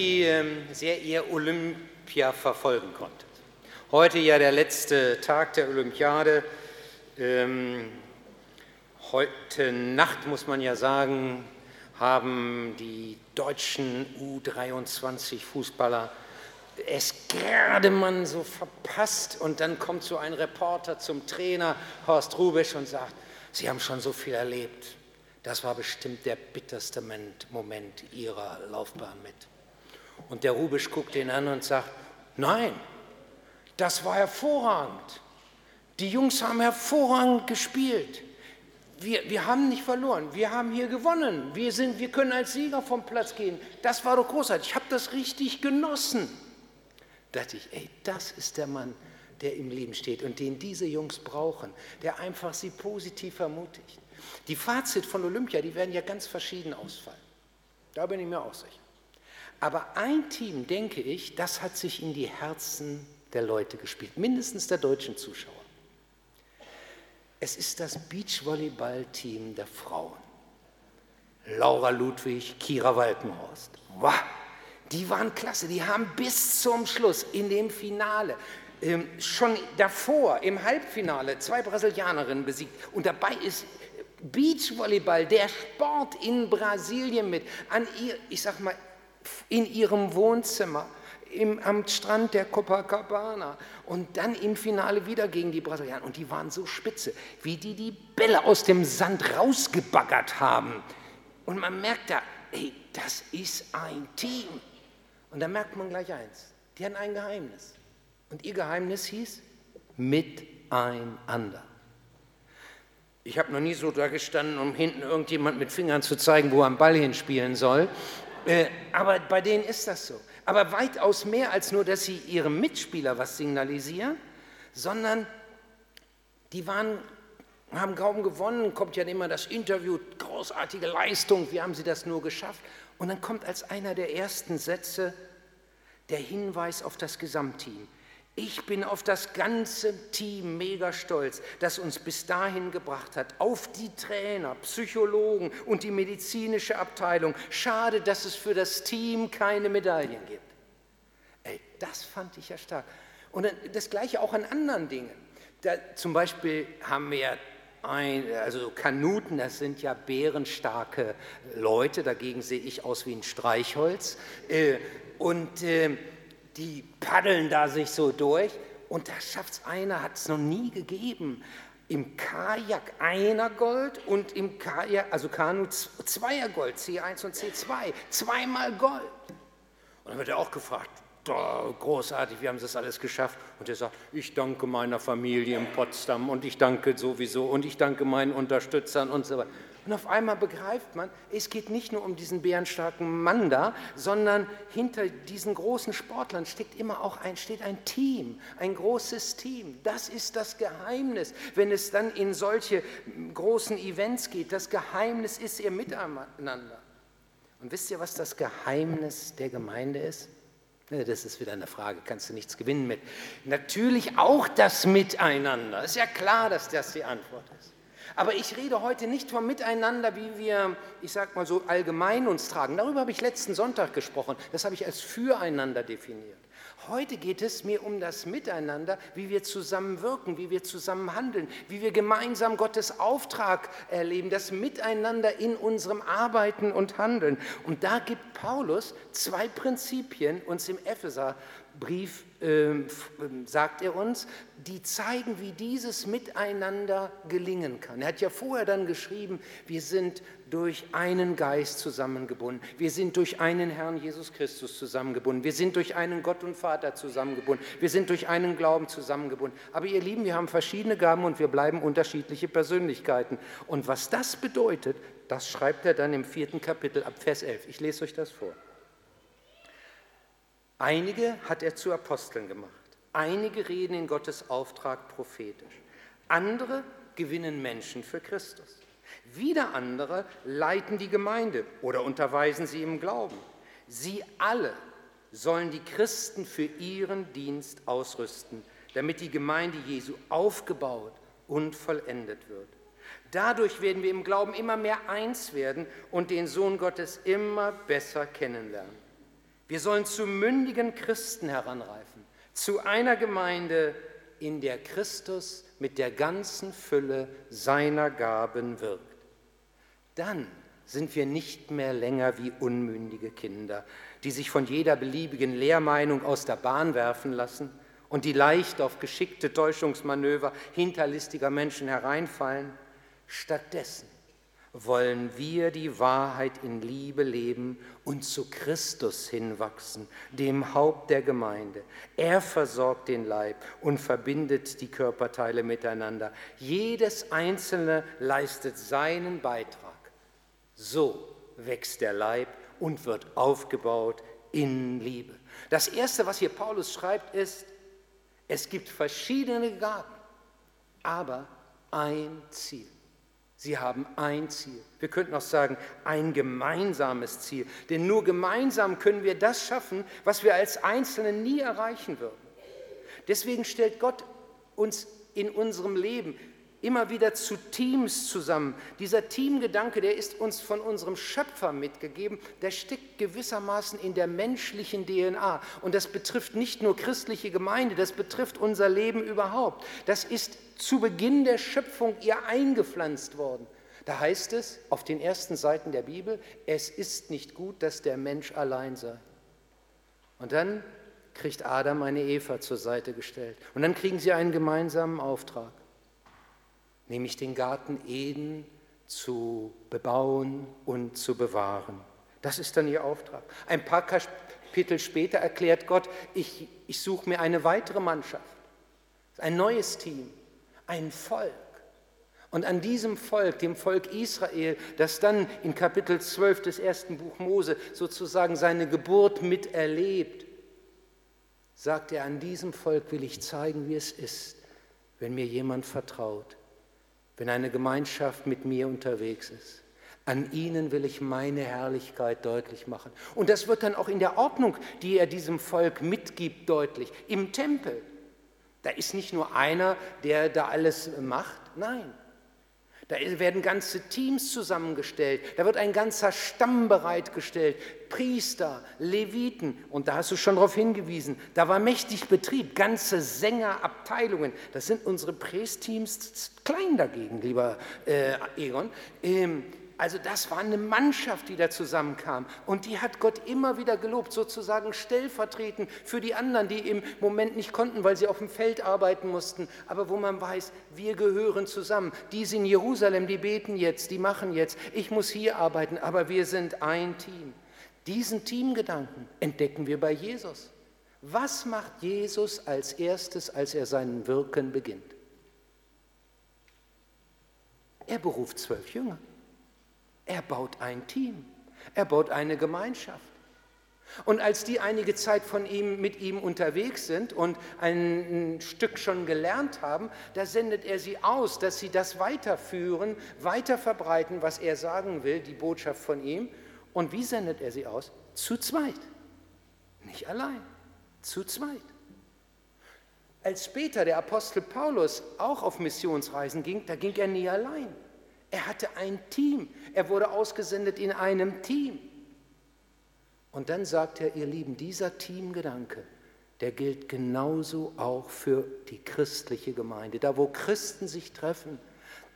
die ähm, sehr ihr Olympia verfolgen konntet. Heute ja der letzte Tag der Olympiade. Ähm, heute Nacht, muss man ja sagen, haben die deutschen U23-Fußballer es gerade man so verpasst und dann kommt so ein Reporter zum Trainer Horst Rubisch und sagt, Sie haben schon so viel erlebt. Das war bestimmt der bitterste Moment Ihrer Laufbahn mit. Und der Rubisch guckt ihn an und sagt, nein, das war hervorragend. Die Jungs haben hervorragend gespielt. Wir, wir haben nicht verloren, wir haben hier gewonnen. Wir, sind, wir können als Sieger vom Platz gehen. Das war doch großartig. Ich habe das richtig genossen. Da dachte ich, ey, das ist der Mann, der im Leben steht und den diese Jungs brauchen, der einfach sie positiv ermutigt. Die Fazit von Olympia, die werden ja ganz verschieden ausfallen. Da bin ich mir auch sicher. Aber ein Team, denke ich, das hat sich in die Herzen der Leute gespielt, mindestens der deutschen Zuschauer. Es ist das Beachvolleyball-Team der Frauen. Laura Ludwig, Kira Walkenhorst. Wow, die waren klasse, die haben bis zum Schluss in dem Finale, ähm, schon davor im Halbfinale, zwei Brasilianerinnen besiegt. Und dabei ist Beachvolleyball, der Sport in Brasilien mit, an ihr, ich sag mal, in ihrem Wohnzimmer, im, am Strand der Copacabana und dann im Finale wieder gegen die Brasilianer. Und die waren so spitze, wie die die Bälle aus dem Sand rausgebaggert haben. Und man merkt da, ey, das ist ein Team. Und da merkt man gleich eins, die hatten ein Geheimnis. Und ihr Geheimnis hieß miteinander. Ich habe noch nie so da gestanden, um hinten irgendjemand mit Fingern zu zeigen, wo er am Ball hinspielen soll. Äh, aber bei denen ist das so. Aber weitaus mehr als nur, dass sie ihrem Mitspieler was signalisieren, sondern die waren, haben kaum gewonnen, kommt ja immer das Interview, großartige Leistung, wie haben sie das nur geschafft? Und dann kommt als einer der ersten Sätze der Hinweis auf das Gesamtteam. Ich bin auf das ganze Team mega stolz, das uns bis dahin gebracht hat, auf die Trainer, Psychologen und die medizinische Abteilung. Schade, dass es für das Team keine Medaillen gibt. Ey, das fand ich ja stark. Und das Gleiche auch an anderen Dingen. Da, zum Beispiel haben wir ein, also Kanuten, das sind ja bärenstarke Leute, dagegen sehe ich aus wie ein Streichholz. Äh, und äh, die paddeln da sich so durch und da schafft es einer, hat es noch nie gegeben. Im Kajak einer Gold und im Kajak, also Kanu zweier Gold, C1 und C2, zweimal Gold. Und dann wird er auch gefragt, großartig, wie haben Sie das alles geschafft? Und er sagt, ich danke meiner Familie in Potsdam und ich danke sowieso und ich danke meinen Unterstützern und so weiter. Und auf einmal begreift man, es geht nicht nur um diesen bärenstarken Mann da, sondern hinter diesen großen Sportlern steckt immer auch ein, steht ein Team, ein großes Team. Das ist das Geheimnis, wenn es dann in solche großen Events geht. Das Geheimnis ist ihr Miteinander. Und wisst ihr, was das Geheimnis der Gemeinde ist? Das ist wieder eine Frage, kannst du nichts gewinnen mit. Natürlich auch das Miteinander. Ist ja klar, dass das die Antwort ist. Aber ich rede heute nicht vom Miteinander, wie wir, ich sag mal so allgemein uns tragen. Darüber habe ich letzten Sonntag gesprochen. Das habe ich als Füreinander definiert. Heute geht es mir um das Miteinander, wie wir zusammen wirken, wie wir zusammen handeln, wie wir gemeinsam Gottes Auftrag erleben, das Miteinander in unserem Arbeiten und Handeln. Und da gibt Paulus zwei Prinzipien uns im Epheserbrief sagt er uns, die zeigen, wie dieses Miteinander gelingen kann. Er hat ja vorher dann geschrieben, wir sind durch einen Geist zusammengebunden, wir sind durch einen Herrn Jesus Christus zusammengebunden, wir sind durch einen Gott und Vater zusammengebunden, wir sind durch einen Glauben zusammengebunden. Aber ihr Lieben, wir haben verschiedene Gaben und wir bleiben unterschiedliche Persönlichkeiten. Und was das bedeutet, das schreibt er dann im vierten Kapitel ab Vers 11. Ich lese euch das vor. Einige hat er zu Aposteln gemacht, einige reden in Gottes Auftrag prophetisch, andere gewinnen Menschen für Christus. Wieder andere leiten die Gemeinde oder unterweisen sie im Glauben. Sie alle sollen die Christen für ihren Dienst ausrüsten, damit die Gemeinde Jesu aufgebaut und vollendet wird. Dadurch werden wir im Glauben immer mehr eins werden und den Sohn Gottes immer besser kennenlernen. Wir sollen zu mündigen Christen heranreifen, zu einer Gemeinde, in der Christus mit der ganzen Fülle seiner Gaben wirkt. Dann sind wir nicht mehr länger wie unmündige Kinder, die sich von jeder beliebigen Lehrmeinung aus der Bahn werfen lassen und die leicht auf geschickte Täuschungsmanöver hinterlistiger Menschen hereinfallen. Stattdessen wollen wir die Wahrheit in Liebe leben und zu Christus hinwachsen, dem Haupt der Gemeinde. Er versorgt den Leib und verbindet die Körperteile miteinander. Jedes Einzelne leistet seinen Beitrag. So wächst der Leib und wird aufgebaut in Liebe. Das Erste, was hier Paulus schreibt, ist, es gibt verschiedene Gaben, aber ein Ziel. Sie haben ein Ziel. Wir könnten auch sagen, ein gemeinsames Ziel. Denn nur gemeinsam können wir das schaffen, was wir als Einzelne nie erreichen würden. Deswegen stellt Gott uns in unserem Leben immer wieder zu Teams zusammen. Dieser Teamgedanke, der ist uns von unserem Schöpfer mitgegeben, der steckt gewissermaßen in der menschlichen DNA. Und das betrifft nicht nur christliche Gemeinde, das betrifft unser Leben überhaupt. Das ist zu Beginn der Schöpfung ihr eingepflanzt worden. Da heißt es auf den ersten Seiten der Bibel, es ist nicht gut, dass der Mensch allein sei. Und dann kriegt Adam eine Eva zur Seite gestellt. Und dann kriegen sie einen gemeinsamen Auftrag nämlich den Garten Eden zu bebauen und zu bewahren. Das ist dann ihr Auftrag. Ein paar Kapitel später erklärt Gott, ich, ich suche mir eine weitere Mannschaft, ein neues Team, ein Volk. Und an diesem Volk, dem Volk Israel, das dann in Kapitel 12 des ersten Buch Mose sozusagen seine Geburt miterlebt, sagt er, an diesem Volk will ich zeigen, wie es ist, wenn mir jemand vertraut, wenn eine Gemeinschaft mit mir unterwegs ist. An ihnen will ich meine Herrlichkeit deutlich machen. Und das wird dann auch in der Ordnung, die er diesem Volk mitgibt, deutlich. Im Tempel. Da ist nicht nur einer, der da alles macht. Nein, da werden ganze Teams zusammengestellt, da wird ein ganzer Stamm bereitgestellt, Priester, Leviten, und da hast du schon darauf hingewiesen, da war mächtig Betrieb, ganze Sängerabteilungen. Das sind unsere Prästeams klein dagegen, lieber äh, Egon. Ähm, also das war eine Mannschaft, die da zusammenkam. Und die hat Gott immer wieder gelobt, sozusagen stellvertretend für die anderen, die im Moment nicht konnten, weil sie auf dem Feld arbeiten mussten. Aber wo man weiß, wir gehören zusammen. Die sind in Jerusalem, die beten jetzt, die machen jetzt. Ich muss hier arbeiten, aber wir sind ein Team. Diesen Teamgedanken entdecken wir bei Jesus. Was macht Jesus als erstes, als er seinen Wirken beginnt? Er beruft zwölf Jünger. Er baut ein Team. Er baut eine Gemeinschaft. Und als die einige Zeit von ihm mit ihm unterwegs sind und ein Stück schon gelernt haben, da sendet er sie aus, dass sie das weiterführen, weiter verbreiten, was er sagen will, die Botschaft von ihm. Und wie sendet er sie aus? Zu zweit. Nicht allein, zu zweit. Als später der Apostel Paulus auch auf Missionsreisen ging, da ging er nie allein. Er hatte ein Team. Er wurde ausgesendet in einem Team. Und dann sagt er, ihr Lieben, dieser Teamgedanke, der gilt genauso auch für die christliche Gemeinde. Da, wo Christen sich treffen,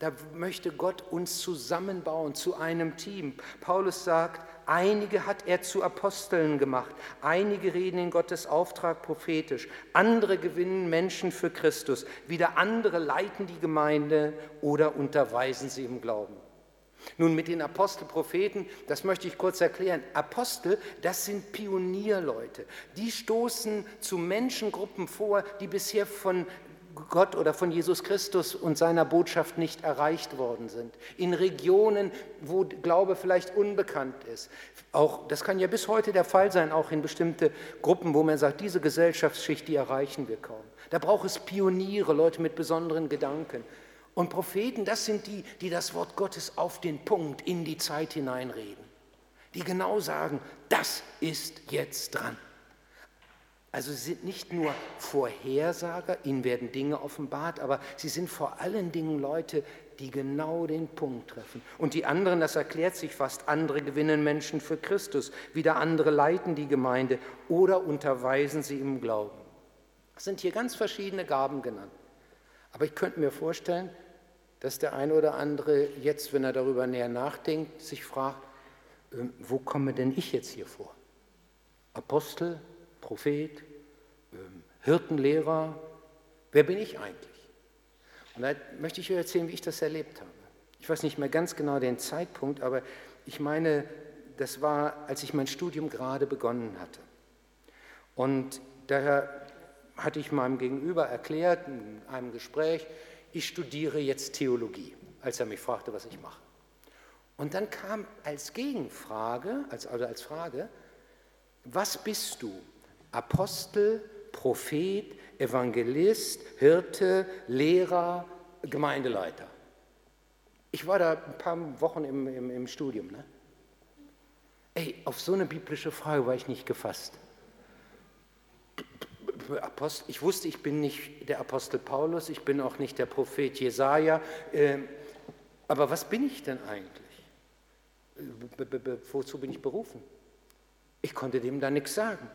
da möchte Gott uns zusammenbauen zu einem Team. Paulus sagt, einige hat er zu Aposteln gemacht, einige reden in Gottes Auftrag prophetisch, andere gewinnen Menschen für Christus, wieder andere leiten die Gemeinde oder unterweisen sie im Glauben. Nun mit den Apostelpropheten, das möchte ich kurz erklären. Apostel, das sind Pionierleute. Die stoßen zu Menschengruppen vor, die bisher von Gott oder von Jesus Christus und seiner Botschaft nicht erreicht worden sind. In Regionen, wo Glaube vielleicht unbekannt ist. Auch, das kann ja bis heute der Fall sein, auch in bestimmte Gruppen, wo man sagt, diese Gesellschaftsschicht, die erreichen wir kaum. Da braucht es Pioniere, Leute mit besonderen Gedanken. Und Propheten, das sind die, die das Wort Gottes auf den Punkt in die Zeit hineinreden. Die genau sagen, das ist jetzt dran. Also sie sind nicht nur Vorhersager, ihnen werden Dinge offenbart, aber sie sind vor allen Dingen Leute, die genau den Punkt treffen. Und die anderen, das erklärt sich fast, andere gewinnen Menschen für Christus, wieder andere leiten die Gemeinde oder unterweisen sie im Glauben. Es sind hier ganz verschiedene Gaben genannt. Aber ich könnte mir vorstellen, dass der eine oder andere jetzt, wenn er darüber näher nachdenkt, sich fragt, ähm, wo komme denn ich jetzt hier vor? Apostel, Prophet, ähm, Hirtenlehrer, wer bin ich eigentlich? Und da möchte ich euch erzählen, wie ich das erlebt habe. Ich weiß nicht mehr ganz genau den Zeitpunkt, aber ich meine, das war, als ich mein Studium gerade begonnen hatte. Und daher hatte ich meinem Gegenüber erklärt in einem Gespräch, ich studiere jetzt Theologie, als er mich fragte, was ich mache. Und dann kam als Gegenfrage, als, also als Frage, was bist du? Apostel, Prophet, Evangelist, Hirte, Lehrer, Gemeindeleiter. Ich war da ein paar Wochen im, im, im Studium. Ne? Ey, auf so eine biblische Frage war ich nicht gefasst. Apostel, ich wusste, ich bin nicht der Apostel Paulus, ich bin auch nicht der Prophet Jesaja. Äh, aber was bin ich denn eigentlich? wozu bin ich berufen? Ich konnte dem da nichts sagen.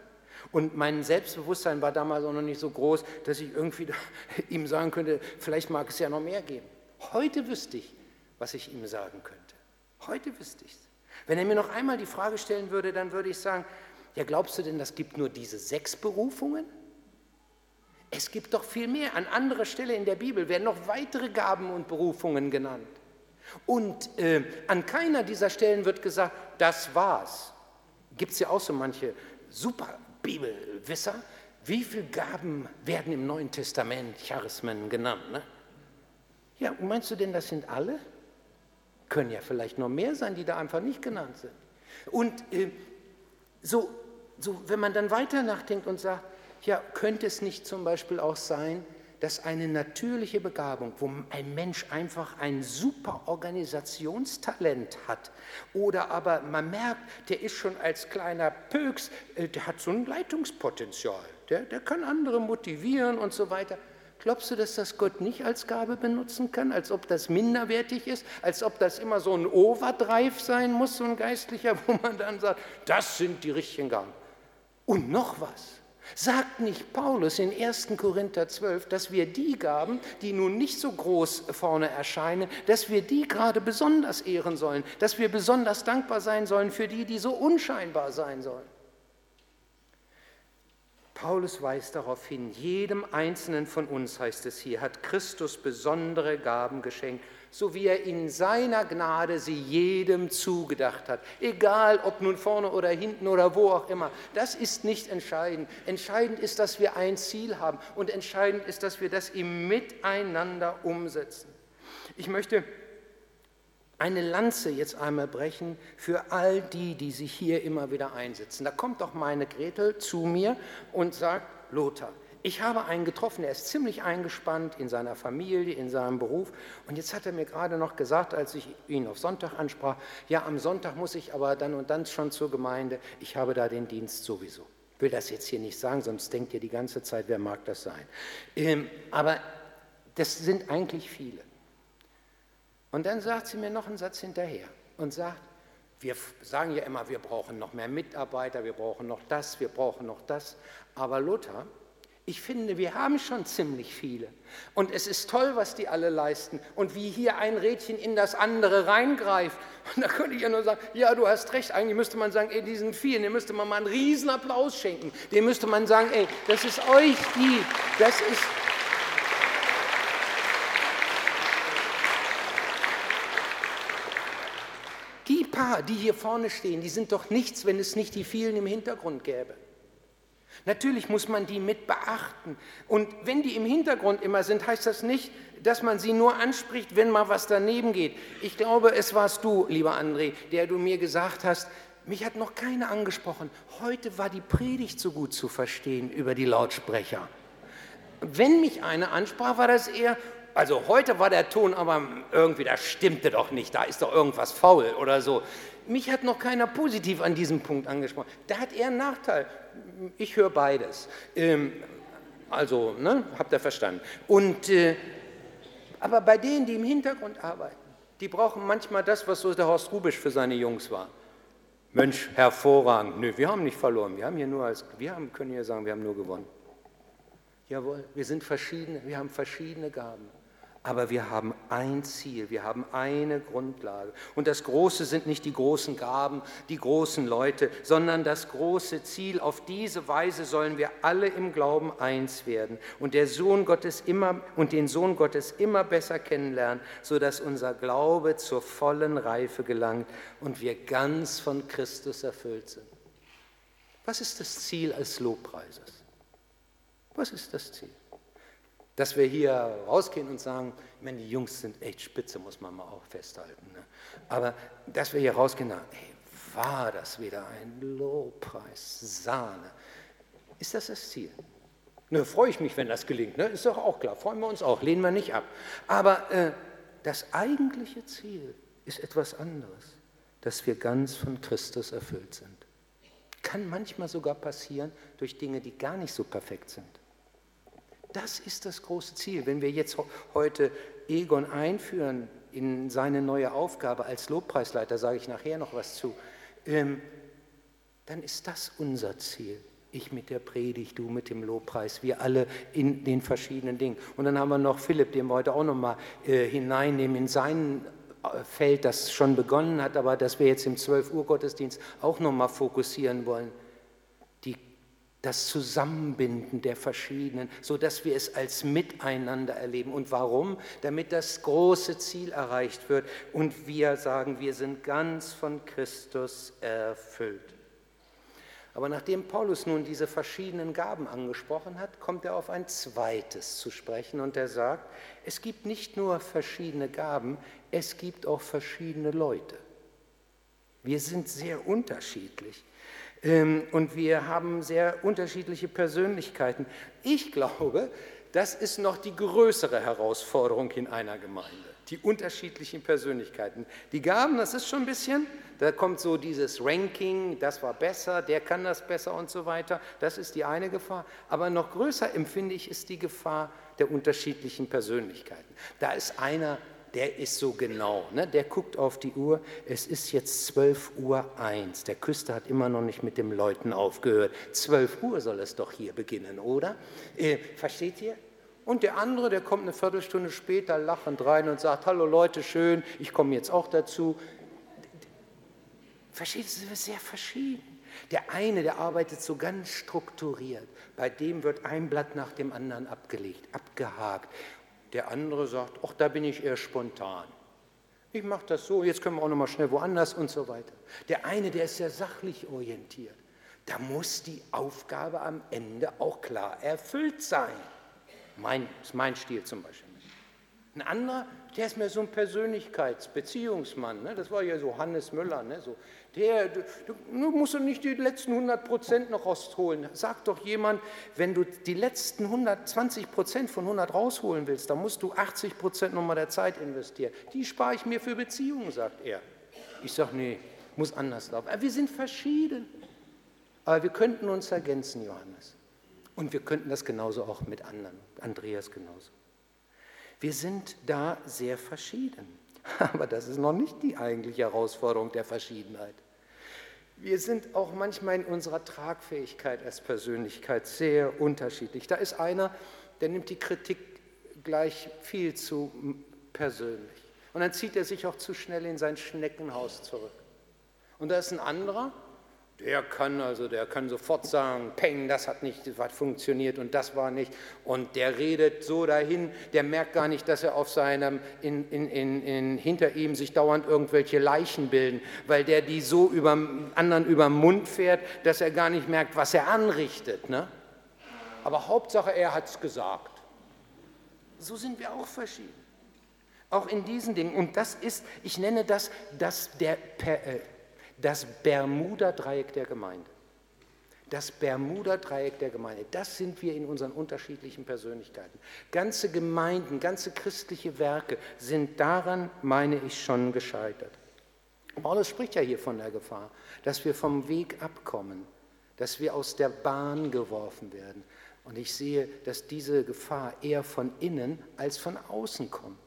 Und mein Selbstbewusstsein war damals auch noch nicht so groß, dass ich irgendwie ihm sagen könnte, vielleicht mag es ja noch mehr geben. Heute wüsste ich, was ich ihm sagen könnte. Heute wüsste ich es. Wenn er mir noch einmal die Frage stellen würde, dann würde ich sagen, ja, glaubst du denn, das gibt nur diese sechs Berufungen? Es gibt doch viel mehr. An anderer Stelle in der Bibel werden noch weitere Gaben und Berufungen genannt. Und äh, an keiner dieser Stellen wird gesagt, das war's. Gibt es ja auch so manche super Bibelwisser. Wie viele Gaben werden im Neuen Testament Charismen genannt? Ne? Ja, meinst du denn, das sind alle? Können ja vielleicht noch mehr sein, die da einfach nicht genannt sind. Und äh, so, so, wenn man dann weiter nachdenkt und sagt, ja, könnte es nicht zum Beispiel auch sein, dass eine natürliche Begabung, wo ein Mensch einfach ein super Organisationstalent hat, oder aber man merkt, der ist schon als kleiner Pöks, äh, der hat so ein Leitungspotenzial, der, der kann andere motivieren und so weiter. Glaubst du, dass das Gott nicht als Gabe benutzen kann, als ob das minderwertig ist, als ob das immer so ein Overdrive sein muss, so ein Geistlicher, wo man dann sagt, das sind die richtigen Gaben. Und noch was. Sagt nicht Paulus in 1. Korinther 12, dass wir die Gaben, die nun nicht so groß vorne erscheinen, dass wir die gerade besonders ehren sollen, dass wir besonders dankbar sein sollen für die, die so unscheinbar sein sollen? Paulus weist darauf hin, jedem Einzelnen von uns, heißt es hier, hat Christus besondere Gaben geschenkt so wie er in seiner Gnade sie jedem zugedacht hat. Egal, ob nun vorne oder hinten oder wo auch immer. Das ist nicht entscheidend. Entscheidend ist, dass wir ein Ziel haben und entscheidend ist, dass wir das im Miteinander umsetzen. Ich möchte eine Lanze jetzt einmal brechen für all die, die sich hier immer wieder einsetzen. Da kommt doch meine Gretel zu mir und sagt, Lothar, ich habe einen getroffen, der ist ziemlich eingespannt in seiner Familie, in seinem Beruf. Und jetzt hat er mir gerade noch gesagt, als ich ihn auf Sonntag ansprach, ja, am Sonntag muss ich aber dann und dann schon zur Gemeinde, ich habe da den Dienst sowieso. Ich will das jetzt hier nicht sagen, sonst denkt ihr die ganze Zeit, wer mag das sein. Ähm, aber das sind eigentlich viele. Und dann sagt sie mir noch einen Satz hinterher und sagt, wir sagen ja immer, wir brauchen noch mehr Mitarbeiter, wir brauchen noch das, wir brauchen noch das. Aber Luther, ich finde, wir haben schon ziemlich viele. Und es ist toll, was die alle leisten. Und wie hier ein Rädchen in das andere reingreift. Und da könnte ich ja nur sagen, ja, du hast recht. Eigentlich müsste man sagen, ey, diesen vielen, dem müsste man mal einen riesen Applaus schenken. Dem müsste man sagen, ey, das ist euch die, das ist... Die paar, die hier vorne stehen, die sind doch nichts, wenn es nicht die vielen im Hintergrund gäbe. Natürlich muss man die mit beachten. Und wenn die im Hintergrund immer sind, heißt das nicht, dass man sie nur anspricht, wenn mal was daneben geht. Ich glaube, es warst du, lieber André, der du mir gesagt hast, mich hat noch keiner angesprochen. Heute war die Predigt so gut zu verstehen über die Lautsprecher. Wenn mich einer ansprach, war das eher, also heute war der Ton aber irgendwie, das stimmte doch nicht, da ist doch irgendwas faul oder so. Mich hat noch keiner positiv an diesem Punkt angesprochen. Da hat er einen Nachteil. Ich höre beides. Ähm, also, ne, habt ihr verstanden. Und, äh, Aber bei denen, die im Hintergrund arbeiten, die brauchen manchmal das, was so der Horst Rubisch für seine Jungs war. Mensch, hervorragend. Nö, wir haben nicht verloren. Wir haben hier nur als, wir haben, können hier sagen, wir haben nur gewonnen. Jawohl, wir sind verschiedene, wir haben verschiedene Gaben. Aber wir haben ein Ziel, wir haben eine Grundlage. Und das Große sind nicht die großen Gaben, die großen Leute, sondern das große Ziel. Auf diese Weise sollen wir alle im Glauben eins werden und der Sohn Gottes immer und den Sohn Gottes immer besser kennenlernen, sodass unser Glaube zur vollen Reife gelangt und wir ganz von Christus erfüllt sind. Was ist das Ziel als Lobpreises? Was ist das Ziel? Dass wir hier rausgehen und sagen, ich meine, die Jungs sind echt spitze, muss man mal auch festhalten. Ne? Aber dass wir hier rausgehen und sagen, hey, war das wieder ein Lobpreis, Sahne. Ist das das Ziel? Ne, freue ich mich, wenn das gelingt. Ne? Ist doch auch klar, freuen wir uns auch, lehnen wir nicht ab. Aber äh, das eigentliche Ziel ist etwas anderes, dass wir ganz von Christus erfüllt sind. Kann manchmal sogar passieren durch Dinge, die gar nicht so perfekt sind. Das ist das große Ziel. Wenn wir jetzt heute Egon einführen in seine neue Aufgabe als Lobpreisleiter, sage ich nachher noch was zu, ähm, dann ist das unser Ziel. Ich mit der Predigt, du mit dem Lobpreis, wir alle in den verschiedenen Dingen. Und dann haben wir noch Philipp, den wir heute auch nochmal äh, hineinnehmen in sein äh, Feld, das schon begonnen hat, aber das wir jetzt im 12 Uhr Gottesdienst auch nochmal fokussieren wollen das Zusammenbinden der verschiedenen, so dass wir es als Miteinander erleben. Und warum? Damit das große Ziel erreicht wird und wir sagen, wir sind ganz von Christus erfüllt. Aber nachdem Paulus nun diese verschiedenen Gaben angesprochen hat, kommt er auf ein zweites zu sprechen und er sagt, es gibt nicht nur verschiedene Gaben, es gibt auch verschiedene Leute. Wir sind sehr unterschiedlich. Ähm, und wir haben sehr unterschiedliche Persönlichkeiten. Ich glaube, das ist noch die größere Herausforderung in einer Gemeinde. Die unterschiedlichen Persönlichkeiten. Die Gaben, das ist schon ein bisschen, da kommt so dieses Ranking, das war besser, der kann das besser und so weiter. Das ist die eine Gefahr. Aber noch größer empfinde ich, ist die Gefahr der unterschiedlichen Persönlichkeiten. Da ist einer, der ist so genau. Ne? Der guckt auf die Uhr, es ist jetzt 12 Uhr 1. Der Küster hat immer noch nicht mit dem Läuten aufgehört. 12 Uhr soll es doch hier beginnen, oder? Äh, versteht ihr? Und der andere, der kommt eine Viertelstunde später lachend rein und sagt, hallo Leute, schön, ich komme jetzt auch dazu. Versteht ihr, das ist sehr verschieden. Der eine, der arbeitet so ganz strukturiert. Bei dem wird ein Blatt nach dem anderen abgelegt, abgehakt. Der andere sagt, ach, da bin ich eher spontan. Ich mache das so, jetzt können wir auch noch mal schnell woanders und so weiter. Der eine, der ist sehr sachlich orientiert. Da muss die Aufgabe am Ende auch klar erfüllt sein. Mein, ist mein Stil zum Beispiel. Ein anderer, der ist mehr so ein Persönlichkeitsbeziehungsmann. Ne? Das war ja so Hannes Müller. Ne? So, der, du, du musst doch nicht die letzten 100 Prozent noch rausholen. Sagt doch jemand, wenn du die letzten 120 Prozent von 100 rausholen willst, dann musst du 80 Prozent nochmal der Zeit investieren. Die spare ich mir für Beziehungen, sagt er. Ich sage, nee, muss anders laufen. Aber wir sind verschieden. Aber wir könnten uns ergänzen, Johannes. Und wir könnten das genauso auch mit anderen. Andreas genauso. Wir sind da sehr verschieden. Aber das ist noch nicht die eigentliche Herausforderung der Verschiedenheit. Wir sind auch manchmal in unserer Tragfähigkeit als Persönlichkeit sehr unterschiedlich. Da ist einer, der nimmt die Kritik gleich viel zu persönlich. Und dann zieht er sich auch zu schnell in sein Schneckenhaus zurück. Und da ist ein anderer, der kann also, der kann sofort sagen, Peng, das hat nicht was funktioniert und das war nicht. Und der redet so dahin, der merkt gar nicht, dass er auf seinem, in, in, in, in hinter ihm sich dauernd irgendwelche Leichen bilden, weil der die so über anderen über den Mund fährt, dass er gar nicht merkt, was er anrichtet. Ne? Aber Hauptsache, er hat es gesagt. So sind wir auch verschieden. Auch in diesen Dingen. Und das ist, ich nenne das, das der, per, äh, das Bermuda-Dreieck der Gemeinde. Das Bermuda-Dreieck der Gemeinde, das sind wir in unseren unterschiedlichen Persönlichkeiten. Ganze Gemeinden, ganze christliche Werke sind daran, meine ich, schon gescheitert. Paulus spricht ja hier von der Gefahr, dass wir vom Weg abkommen, dass wir aus der Bahn geworfen werden. Und ich sehe, dass diese Gefahr eher von innen als von außen kommt.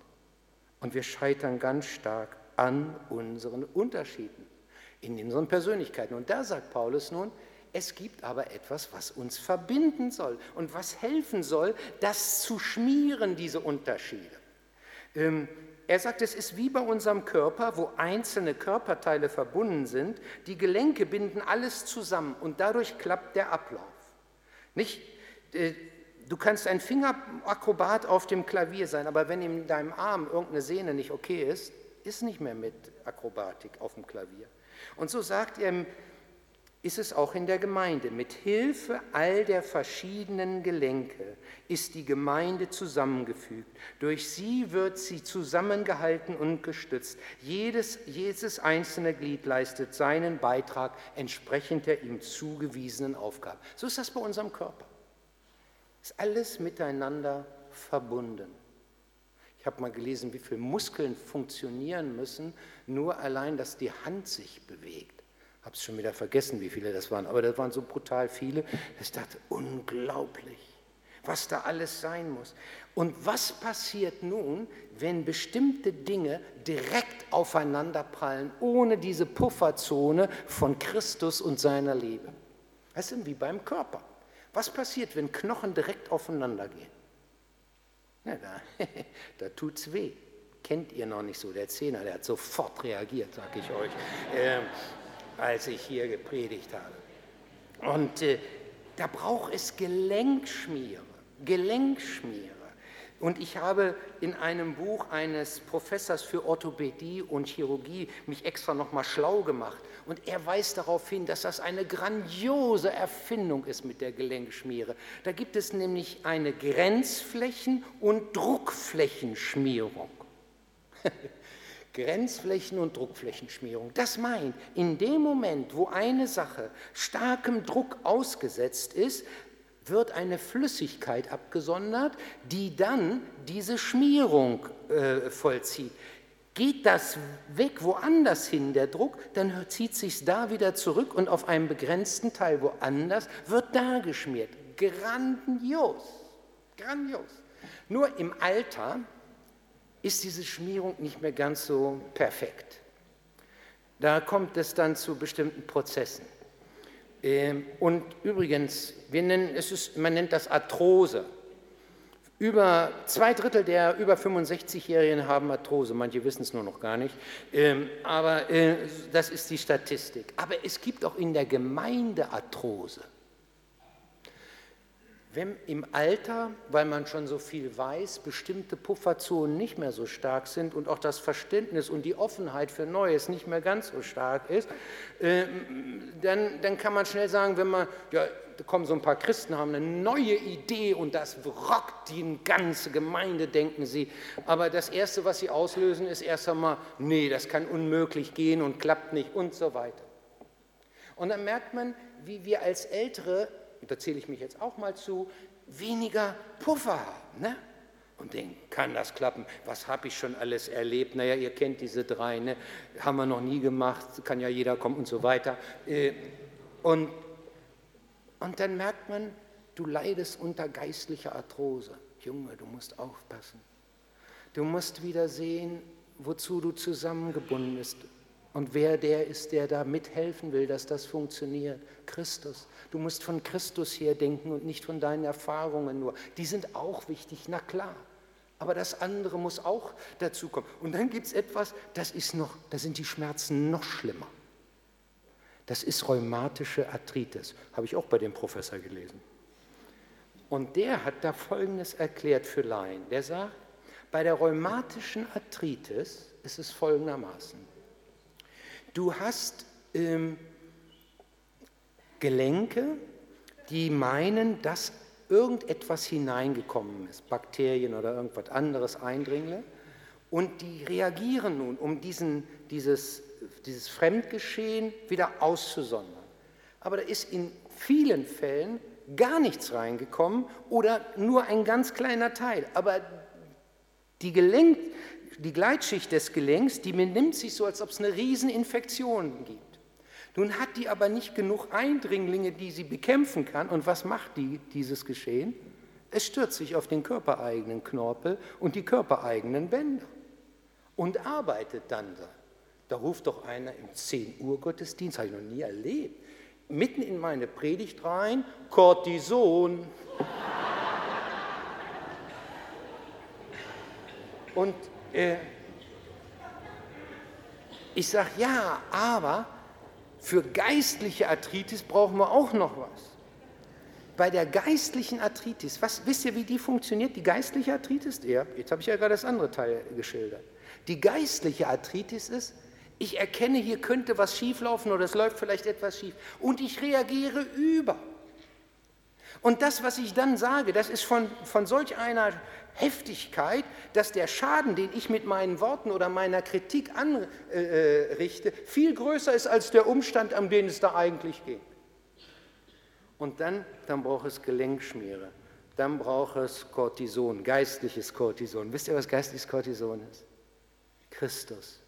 Und wir scheitern ganz stark an unseren Unterschieden in unseren Persönlichkeiten. Und da sagt Paulus nun, es gibt aber etwas, was uns verbinden soll und was helfen soll, das zu schmieren, diese Unterschiede. Ähm, er sagt, es ist wie bei unserem Körper, wo einzelne Körperteile verbunden sind. Die Gelenke binden alles zusammen und dadurch klappt der Ablauf. Nicht, äh, du kannst ein Fingerakrobat auf dem Klavier sein, aber wenn in deinem Arm irgendeine Sehne nicht okay ist, ist nicht mehr mit Akrobatik auf dem Klavier. Und so sagt er, ist es auch in der Gemeinde. Mit Hilfe all der verschiedenen Gelenke ist die Gemeinde zusammengefügt. Durch sie wird sie zusammengehalten und gestützt. Jedes, jedes einzelne Glied leistet seinen Beitrag entsprechend der ihm zugewiesenen Aufgabe. So ist das bei unserem Körper. Ist alles miteinander verbunden. Ich habe mal gelesen, wie viele Muskeln funktionieren müssen, nur allein, dass die Hand sich bewegt. Ich habe es schon wieder vergessen, wie viele das waren, aber das waren so brutal viele. Ich dachte, unglaublich, was da alles sein muss. Und was passiert nun, wenn bestimmte Dinge direkt aufeinanderprallen, ohne diese Pufferzone von Christus und seiner Liebe? Das ist wie beim Körper. Was passiert, wenn Knochen direkt aufeinander gehen? Ja, da da tut es weh. Kennt ihr noch nicht so, der Zehner, der hat sofort reagiert, sag ich euch, äh, als ich hier gepredigt habe. Und äh, da braucht es Gelenkschmiere, Gelenkschmiere. Und ich habe in einem Buch eines Professors für Orthopädie und Chirurgie mich extra nochmal schlau gemacht. Und er weist darauf hin, dass das eine grandiose Erfindung ist mit der Gelenkschmiere. Da gibt es nämlich eine Grenzflächen- und Druckflächenschmierung. Grenzflächen- und Druckflächenschmierung. Das meint, in dem Moment, wo eine Sache starkem Druck ausgesetzt ist, wird eine Flüssigkeit abgesondert, die dann diese Schmierung äh, vollzieht. Geht das weg woanders hin, der Druck, dann zieht sich da wieder zurück und auf einem begrenzten Teil woanders wird da geschmiert. Grandios, grandios. Nur im Alter ist diese Schmierung nicht mehr ganz so perfekt. Da kommt es dann zu bestimmten Prozessen. Ähm, und übrigens, wir nennen, es ist, man nennt das Arthrose. Über zwei Drittel der über 65-Jährigen haben Arthrose, manche wissen es nur noch gar nicht, ähm, aber äh, das ist die Statistik. Aber es gibt auch in der Gemeinde Arthrose. Wenn im Alter, weil man schon so viel weiß, bestimmte Pufferzonen nicht mehr so stark sind und auch das Verständnis und die Offenheit für Neues nicht mehr ganz so stark ist, äh, dann, dann kann man schnell sagen, wenn man, ja, da kommen so ein paar Christen, haben eine neue Idee und das rockt die ganze Gemeinde, denken sie. Aber das Erste, was sie auslösen, ist erst einmal, nee, das kann unmöglich gehen und klappt nicht und so weiter. Und dann merkt man, wie wir als Ältere und da zähle ich mich jetzt auch mal zu, weniger Puffer haben. Ne? Und denken, kann das klappen? Was habe ich schon alles erlebt? Naja, ihr kennt diese drei, ne? haben wir noch nie gemacht, kann ja jeder kommen und so weiter. Äh, und, und dann merkt man, du leidest unter geistlicher Arthrose. Junge, du musst aufpassen. Du musst wieder sehen, wozu du zusammengebunden bist und wer der ist, der da mithelfen will, dass das funktioniert? Christus. Du musst von Christus her denken und nicht von deinen Erfahrungen nur. Die sind auch wichtig, na klar. Aber das andere muss auch dazu kommen. Und dann gibt es etwas, das ist noch, da sind die Schmerzen noch schlimmer. Das ist rheumatische Arthritis. Habe ich auch bei dem Professor gelesen. Und der hat da Folgendes erklärt für Laien. Der sagt, bei der rheumatischen Arthritis ist es folgendermaßen. Du hast ähm, Gelenke, die meinen, dass irgendetwas hineingekommen ist, Bakterien oder irgendwas anderes Eindringlinge, und die reagieren nun, um diesen, dieses, dieses Fremdgeschehen wieder auszusondern. Aber da ist in vielen Fällen gar nichts reingekommen oder nur ein ganz kleiner Teil. Aber die Gelenk, die Gleitschicht des Gelenks, die benimmt sich so, als ob es eine Rieseninfektion gibt. Nun hat die aber nicht genug Eindringlinge, die sie bekämpfen kann. Und was macht die, dieses Geschehen? Es stürzt sich auf den körpereigenen Knorpel und die körpereigenen Bänder. und arbeitet dann da. Da ruft doch einer im 10 Uhr Gottesdienst, habe ich noch nie erlebt, mitten in meine Predigt rein, Cortison. Und äh, ich sage, ja, aber für geistliche Arthritis brauchen wir auch noch was. Bei der geistlichen Arthritis, was, wisst ihr, wie die funktioniert? Die geistliche Arthritis, ja, jetzt habe ich ja gerade das andere Teil geschildert. Die geistliche Arthritis ist, ich erkenne, hier könnte was schieflaufen oder es läuft vielleicht etwas schief und ich reagiere über. Und das, was ich dann sage, das ist von, von solch einer Heftigkeit, dass der Schaden, den ich mit meinen Worten oder meiner Kritik anrichte, äh, viel größer ist als der Umstand, um den es da eigentlich geht. Und dann, dann braucht es Gelenkschmiere, dann braucht es Cortison, geistliches Cortison. Wisst ihr, was geistliches Cortison ist? Christus,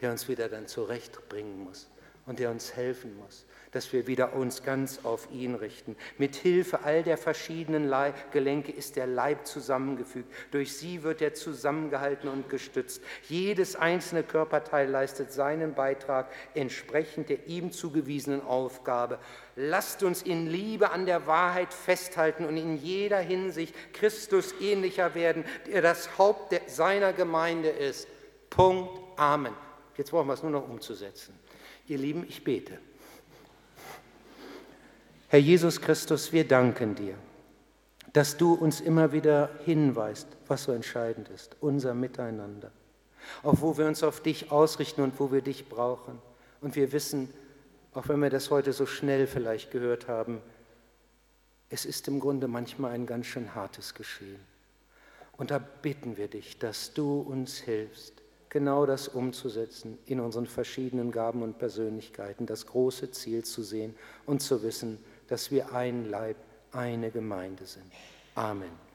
der uns wieder dann zurechtbringen muss und der uns helfen muss dass wir wieder uns ganz auf ihn richten. Mit Hilfe all der verschiedenen Gelenke ist der Leib zusammengefügt. Durch sie wird er zusammengehalten und gestützt. Jedes einzelne Körperteil leistet seinen Beitrag entsprechend der ihm zugewiesenen Aufgabe. Lasst uns in Liebe an der Wahrheit festhalten und in jeder Hinsicht Christus ähnlicher werden, der das Haupt seiner Gemeinde ist. Punkt. Amen. Jetzt brauchen wir es nur noch umzusetzen. Ihr Lieben, ich bete. Herr Jesus Christus, wir danken dir, dass du uns immer wieder hinweist, was so entscheidend ist, unser Miteinander, auch wo wir uns auf dich ausrichten und wo wir dich brauchen. Und wir wissen, auch wenn wir das heute so schnell vielleicht gehört haben, es ist im Grunde manchmal ein ganz schön hartes Geschehen. Und da bitten wir dich, dass du uns hilfst, genau das umzusetzen in unseren verschiedenen Gaben und Persönlichkeiten, das große Ziel zu sehen und zu wissen, dass wir ein Leib, eine Gemeinde sind. Amen.